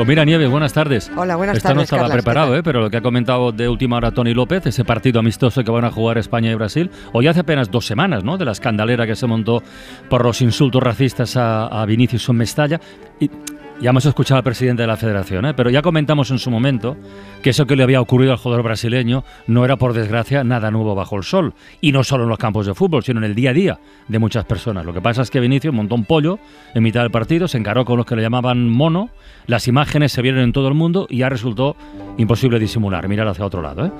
Pues mira, Nieves, buenas tardes. Hola, buenas Esto tardes. no estaba Carlas, ¿qué preparado? ¿eh? pero lo que ha comentado de última hora Tony López, ese partido amistoso que van a jugar España y Brasil, hoy hace apenas dos semanas, ¿no? De la escandalera que se montó por los insultos racistas a, a Vinicius en Mestalla. Y ya hemos escuchado al presidente de la federación, ¿eh? pero ya comentamos en su momento que eso que le había ocurrido al jugador brasileño no era, por desgracia, nada nuevo bajo el sol. Y no solo en los campos de fútbol, sino en el día a día de muchas personas. Lo que pasa es que Vinicius montó un pollo en mitad del partido, se encaró con los que le llamaban mono, las imágenes se vieron en todo el mundo y ya resultó imposible disimular, mirar hacia otro lado. ¿eh?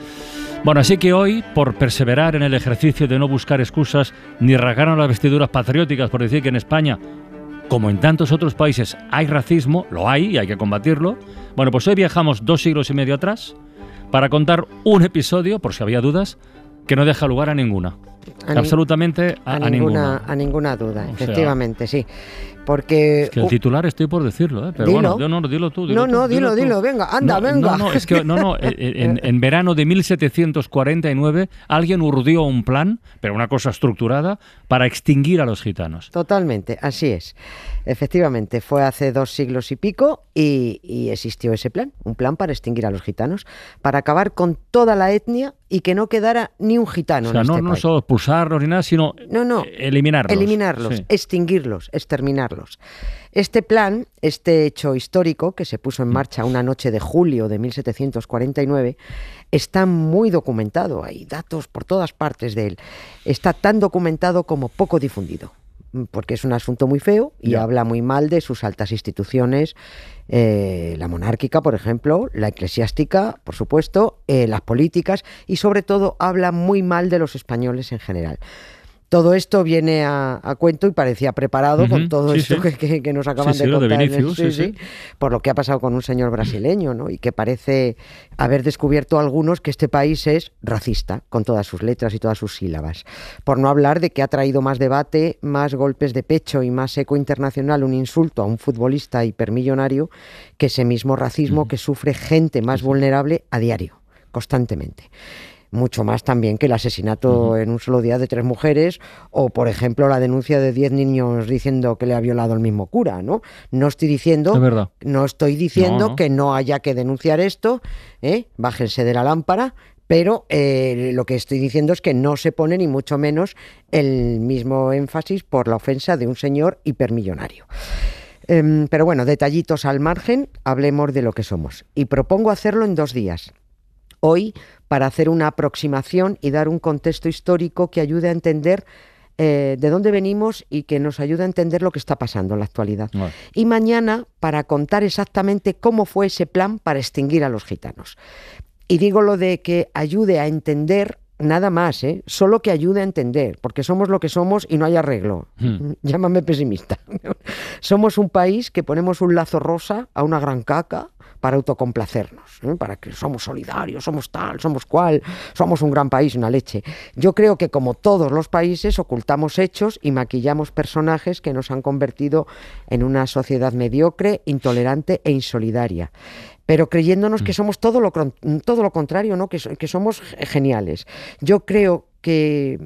Bueno, así que hoy, por perseverar en el ejercicio de no buscar excusas ni rasgarnos las vestiduras patrióticas por decir que en España como en tantos otros países hay racismo, lo hay y hay que combatirlo, bueno, pues hoy viajamos dos siglos y medio atrás para contar un episodio, por si había dudas, que no deja lugar a ninguna. A Absolutamente a, A, a ninguna, ninguna. a ninguna duda, O sea- efectivamente, sí. Porque... Es que el titular estoy por decirlo, ¿eh? pero Dilo. bueno, yo no, dilo tú. No, tú, no, dilo, dilo, venga, anda, No, venga. No, no, es que no, no, eh, eh, en, en verano de 1749 alguien urdió un plan, pero una cosa estructurada, para extinguir a los gitanos. Totalmente, así es. Efectivamente, fue hace dos siglos y pico y, y existió ese plan, un plan para extinguir a los gitanos, para acabar con toda la etnia y que no quedara ni un gitano o sea, en no, este no país. solo expulsarlos ni nada, sino No, no. eh, eliminarlos. Eliminarlos, Sí. extinguirlos, exterminarlos. Este plan, este hecho histórico que se puso en marcha una noche de julio de 1749, está muy documentado. Hay datos por todas partes de él. Está tan documentado como poco difundido. Mm, Porque es un asunto muy feo y habla muy mal de sus altas instituciones, eh, la monárquica, por ejemplo, la eclesiástica, por supuesto, eh, las políticas y sobre todo habla muy mal de los españoles en general. Todo esto viene a, a cuento y parecía preparado con todo sí, esto sí. Que, que- que nos acaban Sí, de lo de contar. Vinicius, sí, sí. Por lo que ha pasado con un señor brasileño, ¿no? Y que parece haber descubierto algunos que este país es racista, con todas sus letras y todas sus sílabas. Por no hablar de que ha traído más debate, más golpes de pecho y más eco internacional un insulto a un futbolista hipermillonario que ese mismo racismo que sufre gente más vulnerable a diario, constantemente mucho más también que el asesinato en un solo día de tres mujeres o, por ejemplo, la denuncia de diez niños diciendo que le ha violado el mismo cura, ¿no? No estoy diciendo, Es no estoy diciendo No, no. que no haya que denunciar esto, ¿eh? bájense de la lámpara, pero eh, lo que estoy diciendo es que no se pone ni mucho menos el mismo énfasis por la ofensa de un señor hipermillonario. Em, pero bueno, detallitos al margen, hablemos de lo que somos. Y propongo hacerlo en dos días hoy para hacer una aproximación y dar un contexto histórico que ayude a entender eh, de dónde venimos y que nos ayude a entender lo que está pasando en la actualidad. Y mañana para contar exactamente cómo fue ese plan para extinguir a los gitanos. Y digo lo de que ayude a entender nada más, ¿eh? solo que ayude a entender, porque somos lo que somos y no hay arreglo. Hmm. Llámame pesimista. somos un país que ponemos un lazo rosa a una gran caca para autocomplacernos, ¿eh? para que somos solidarios, somos tal, somos cual, somos un gran país, una leche. Yo creo que como todos los países ocultamos hechos y maquillamos personajes que nos han convertido en una sociedad mediocre, intolerante e insolidaria pero creyéndonos que somos todo lo, todo lo contrario, ¿no? que, que somos ge- geniales. Yo creo que,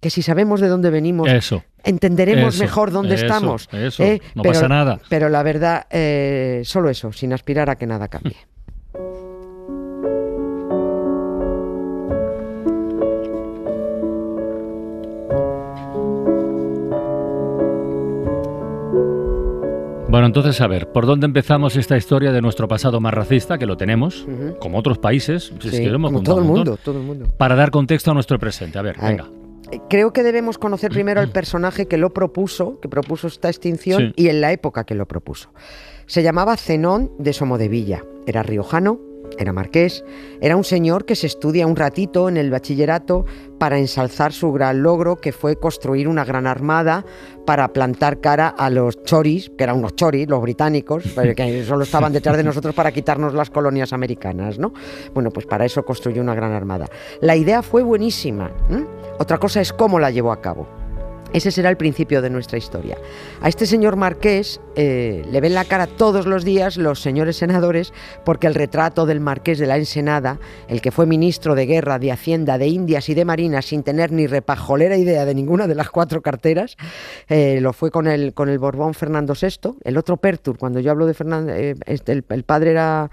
que si sabemos de dónde venimos, Eso. entenderemos Eso, mejor dónde eso, estamos. eso, ¿eh? no pero, pasa nada. Pero la verdad, eh, solo eso, sin aspirar a que nada cambie. Bueno, entonces, a ver, ¿por dónde empezamos esta historia de nuestro pasado más racista, que lo tenemos, como otros países? si es Sí, que lo hemos como contado todo el montón, mundo, todo el mundo. Para dar contexto a nuestro presente. A ver, A venga. Creo que debemos conocer primero al personaje que lo propuso, que propuso esta extinción Sí. y en la época que lo propuso. Se llamaba Zenón de Somodevilla. Era riojano, era marqués, era un señor que se estudia un ratito en el bachillerato para ensalzar su gran logro que fue construir una gran armada para plantar cara a los choris, que eran unos choris, los británicos, que solo estaban detrás de nosotros para quitarnos las colonias americanas, ¿no? Bueno, pues para eso construyó una gran armada. La idea fue buenísima. Otra cosa es cómo la llevó a cabo. Ese será el principio de nuestra historia. A este señor marqués eh, le ven la cara todos los días los señores senadores porque el retrato del marqués de la Ensenada, el que fue ministro de Guerra, de Hacienda, de Indias y de Marina sin tener ni repajolera idea de ninguna de las cuatro carteras, eh, lo fue con el, con el Borbón Fernando VI, el otro Pertur, cuando yo hablo de Fernando, eh, este, el, padre era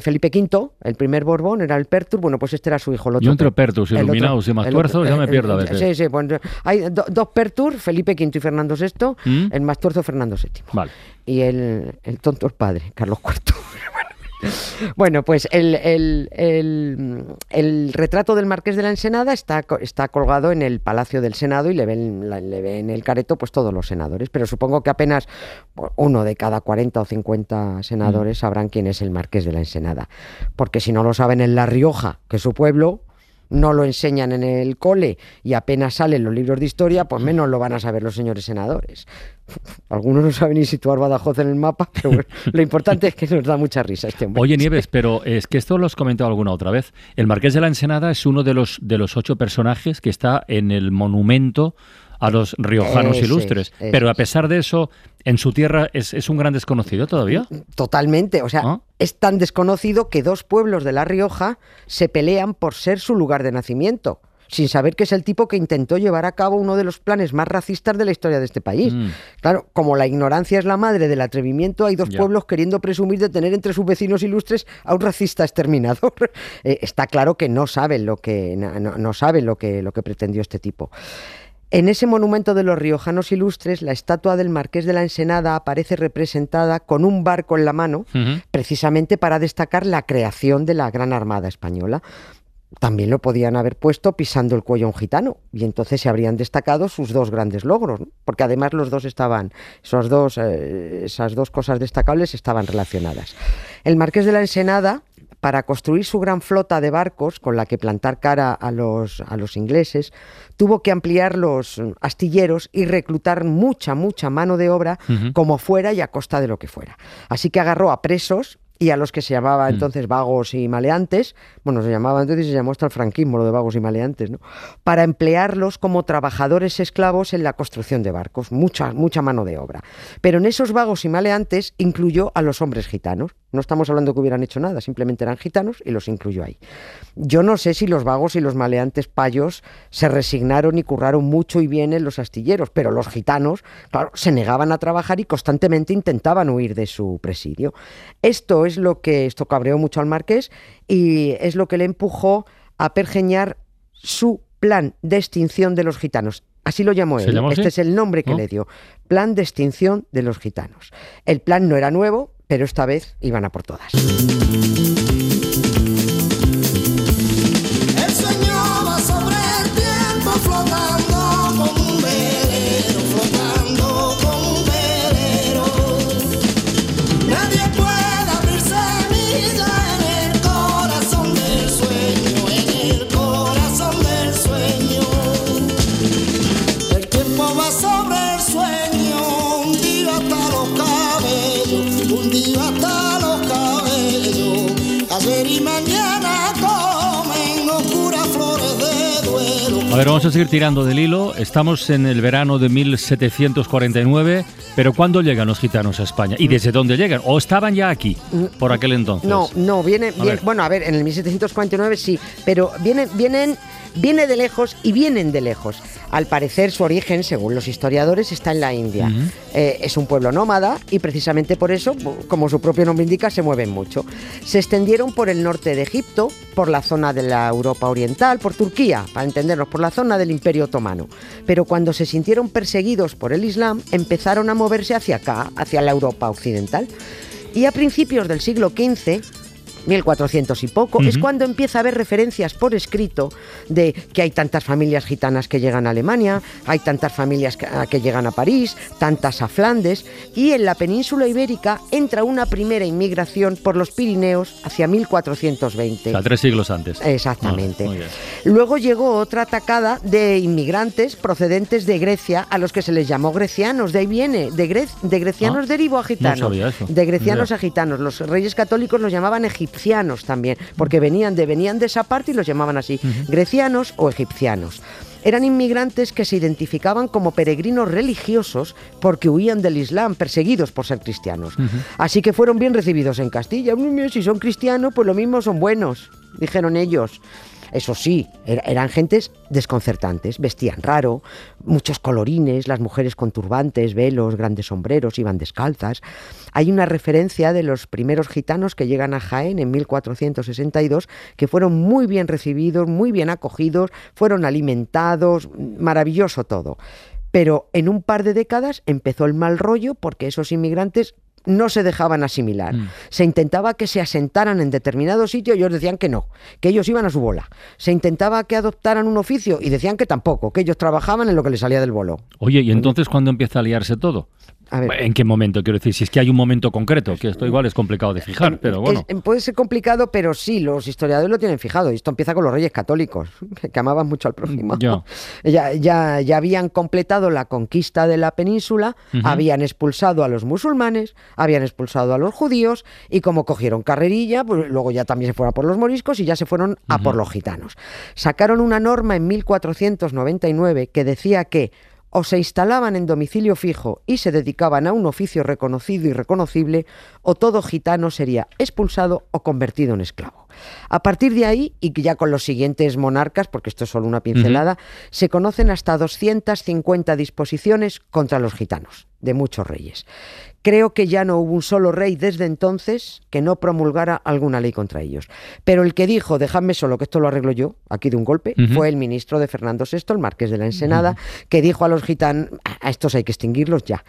Felipe V, el primer Borbón era el Pertur, bueno, pues este era su hijo. El otro yo entre Pertus iluminados y más tuerzos ya me pierdo a veces. Sí, sí, pues, hay dos Pertur, Felipe V y Fernando VI, ¿Mm? el más tuerzo Fernando VII. Vale y el, el tonto el padre, Carlos IV. Bueno, pues el, el, retrato del Marqués de la Ensenada está, está colgado en el Palacio del Senado y le ven, le ven el careto pues todos los senadores, pero supongo que apenas uno de cada 40 o 50 senadores mm. sabrán quién es el Marqués de la Ensenada, porque si no lo saben en La Rioja, que es su pueblo, no lo enseñan en el cole y apenas salen los libros de historia, pues menos lo van a saber los señores senadores. Algunos no saben ni situar Badajoz en el mapa, pero lo importante es que nos da mucha risa este hombre. Oye, Nieves, pero es que esto lo has comentado alguna otra vez. El Marqués de la Ensenada es uno de los, de los ocho personajes que está en el monumento a los riojanos ilustres. Pero a pesar de eso, en su tierra es, un gran desconocido todavía. Totalmente, o sea, ¿Ah? es tan desconocido que dos pueblos de La Rioja se pelean por ser su lugar de nacimiento sin saber que es el tipo que intentó llevar a cabo uno de los planes más racistas de la historia de este país. Mm. Claro, como la ignorancia es la madre del atrevimiento, hay dos pueblos queriendo presumir de tener entre sus vecinos ilustres a un racista exterminador. Eh, está claro que no saben lo que no, no saben lo que lo que pretendió este tipo. En ese monumento de los riojanos ilustres, la estatua del Marqués de la Ensenada aparece representada con un barco en la mano, precisamente para destacar la creación de la Gran Armada Española. También lo podían haber puesto pisando el cuello a un gitano, y entonces se habrían destacado sus dos grandes logros, porque además los dos estaban, esos dos, eh, esas dos cosas destacables estaban relacionadas. El Marqués de la Ensenada para construir su gran flota de barcos con la que plantar cara a los, a los ingleses, tuvo que ampliar los astilleros y reclutar mucha, mucha mano de obra como fuera y a costa de lo que fuera. Así que agarró a presos y a los que se llamaba mm. entonces vagos y maleantes, bueno, se llamaba entonces y se llamó hasta el franquismo lo de vagos y maleantes, ¿no? Para emplearlos como trabajadores esclavos en la construcción de barcos, mucha, mucha mano de obra. Pero en esos vagos y maleantes incluyó a los hombres gitanos. No estamos hablando que hubieran hecho nada, simplemente eran gitanos y los incluyó ahí. Yo no sé si los vagos y los maleantes payos se resignaron y curraron mucho y bien en los astilleros, pero los gitanos, claro, se negaban a trabajar y constantemente intentaban huir de su presidio. Esto es lo que esto cabreó mucho al marqués y es lo que le empujó a pergeñar su plan de extinción de los gitanos. Así lo llamó él. este es el nombre que le dio. Plan de extinción de los gitanos. El plan no era nuevo, pero esta vez iban a por todas. A ver, vamos a seguir tirando del hilo. Estamos en el verano de 1749, pero ¿cuándo llegan los gitanos a España? ¿Y desde dónde llegan? ¿O estaban ya aquí por aquel entonces? No, no, viene, bueno, a ver, en el 1749 sí, pero vienen, vienen Viene de lejos y vienen de lejos. Al parecer su origen, según los historiadores, está en la India. Eh, es un pueblo nómada y precisamente por eso, como su propio nombre indica, se mueven mucho. Se extendieron por el norte de Egipto, por la zona de la Europa Oriental, por Turquía, para entendernos, por la zona del Imperio Otomano. Pero cuando se sintieron perseguidos por el Islam, empezaron a moverse hacia acá, hacia la Europa Occidental. Y a principios del siglo XV, 1400 y poco, es cuando empieza a haber referencias por escrito de que hay tantas familias gitanas que llegan a Alemania, hay tantas familias que, llegan a París, tantas a Flandes, y en la península ibérica entra una primera inmigración por los Pirineos hacia 1420. O tres siglos antes. Exactamente. Ah, Luego llegó otra atacada de inmigrantes procedentes de Grecia, a los que se les llamó grecianos, de ahí viene, de, de grecianos ah, derivó a gitanos. De grecianos a gitanos. Los reyes católicos los llamaban egipcios egipcianos también, porque venían de, venían de esa parte y los llamaban así, grecianos o egipcianos. Eran inmigrantes que se identificaban como peregrinos religiosos porque huían del Islam, perseguidos por ser cristianos. Así que fueron bien recibidos en Castilla. Si son cristianos, pues lo mismo son buenos, dijeron ellos. Eso sí, eran gentes desconcertantes, vestían raro, muchos colorines, las mujeres con turbantes, velos, grandes sombreros, iban descalzas. Hay una referencia de los primeros gitanos que llegan a Jaén en 1462, que fueron muy bien recibidos, muy bien acogidos, fueron alimentados, maravilloso todo. Pero en un par de décadas empezó el mal rollo porque esos inmigrantes no se dejaban asimilar. Mm. Se intentaba que se asentaran en determinado sitio y ellos decían que no, que ellos iban a su bola. Se intentaba que adoptaran un oficio y decían que tampoco, que ellos trabajaban en lo que les salía del bolo. Oye, ¿y entonces cuándo empieza a liarse todo? ¿En qué momento? Quiero decir, si es que hay un momento concreto, que esto igual es complicado de fijar, pero bueno. puede ser complicado, pero sí, los historiadores lo tienen fijado. Y esto empieza con los reyes católicos, que amaban mucho al prójimo. Ya. ya, ya, habían completado la conquista de la península, habían expulsado a los musulmanes, habían expulsado a los judíos, y como cogieron carrerilla, pues luego ya también se fueron por los moriscos y ya se fueron a por los gitanos. Sacaron una norma en 1499 que decía que o se instalaban en domicilio fijo y se dedicaban a un oficio reconocido y reconocible, o todo gitano sería expulsado o convertido en esclavo. A partir de ahí, y ya con los siguientes monarcas, porque esto es solo una pincelada, se conocen hasta 250 disposiciones contra los gitanos, de muchos reyes. Creo que ya no hubo un solo rey desde entonces que no promulgara alguna ley contra ellos. Pero el que dijo, dejadme solo, que esto lo arreglo yo, aquí de un golpe, fue el ministro de Fernando VI, el marqués de la Ensenada, que dijo a los gitanos, a estos hay que extinguirlos ya.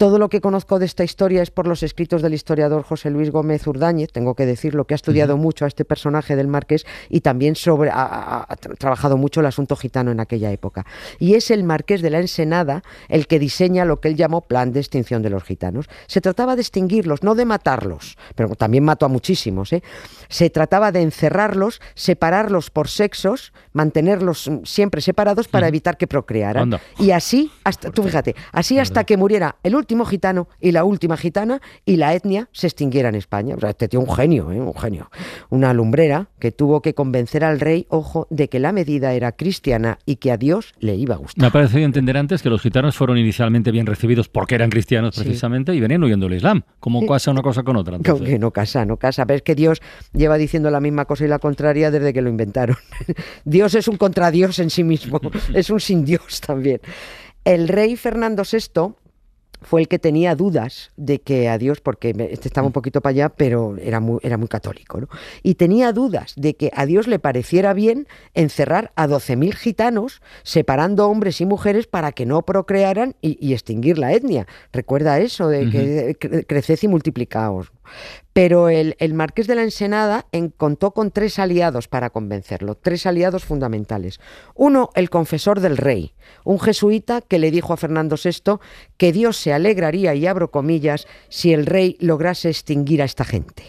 Todo lo que conozco de esta historia es por los escritos del historiador José Luis Gómez Urdáñez, tengo que decirlo, que ha estudiado mucho a este personaje del Marqués y también sobre, ha, trabajado mucho el asunto gitano en aquella época. Y es el Marqués de la Ensenada el que diseña lo que él llamó plan de extinción de los gitanos. Se trataba de extinguirlos, no de matarlos, pero también mató a muchísimos. ¿eh? Se trataba de encerrarlos, separarlos por sexos, mantenerlos siempre separados para evitar que procrearan. Y así, hasta, tú fíjate, así hasta que muriera el último último gitano y la última gitana y la etnia se extinguiera en España. O sea, este tío un genio, ¿eh? un genio. Una lumbrera que tuvo que convencer al rey, ojo, de que la medida era cristiana y que a Dios le iba a gustar. Me ha parecido entender antes que los gitanos fueron inicialmente bien recibidos porque eran cristianos precisamente y venían huyendo del Islam. ¿Cómo casa una cosa con otra? Que no casa, no casa. Pero es que Dios lleva diciendo la misma cosa y la contraria desde que lo inventaron. Dios es un contradios en sí mismo, es un sin Dios también. El rey Fernando VI fue el que tenía dudas de que a Dios, porque este estaba un poquito para allá, pero era muy, era muy católico, ¿no? Y tenía dudas de que a Dios le pareciera bien encerrar a 12.000 gitanos, separando hombres y mujeres para que no procrearan y, extinguir la etnia. Recuerda eso, de que creced y multiplicaos. Pero el, marqués de la Ensenada contó con tres aliados para convencerlo, tres aliados fundamentales. Uno, el confesor del rey, un jesuita que le dijo a Fernando VI que Dios se alegraría, y abro comillas, si el rey lograse extinguir a esta gente.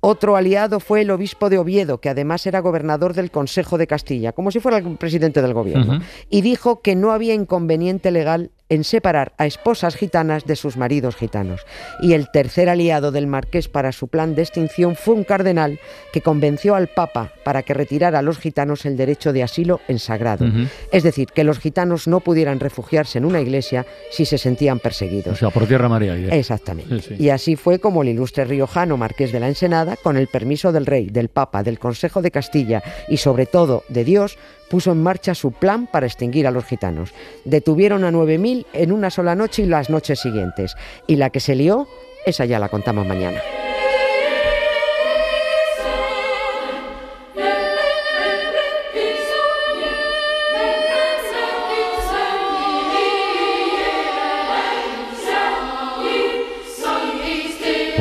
Otro aliado fue el obispo de Oviedo, que además era gobernador del Consejo de Castilla, como si fuera el presidente del gobierno, y dijo que no había inconveniente legal en separar a esposas gitanas de sus maridos gitanos. Y el tercer aliado del marqués para su plan de extinción fue un cardenal que convenció al Papa para que retirara a los gitanos el derecho de asilo en sagrado. Es decir, que los gitanos no pudieran refugiarse en una iglesia si se sentían perseguidos. O sea, por tierra María. Exactamente. Y así fue como el ilustre riojano marqués de la Ensenada, con el permiso del rey, del Papa, del Consejo de Castilla y sobre todo de Dios, puso en marcha su plan para extinguir a los gitanos. Detuvieron a 9.000 en una sola noche y las noches siguientes. Y la que se lió, esa ya la contamos mañana.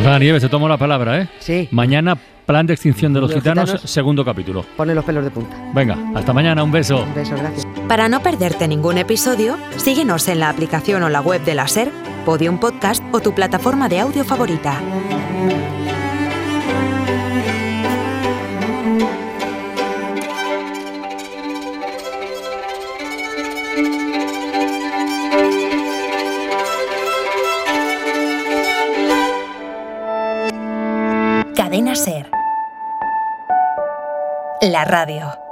Nada, Nieves, te tomo la palabra, ¿eh? Sí. Mañana Plan de extinción de los, gitanos, segundo capítulo. Pone los pelos de punta. Venga, hasta mañana, un beso. Un beso, gracias. Para no perderte ningún episodio, síguenos en la aplicación o la web de la SER, Podium Podcast o tu plataforma de audio favorita. La radio.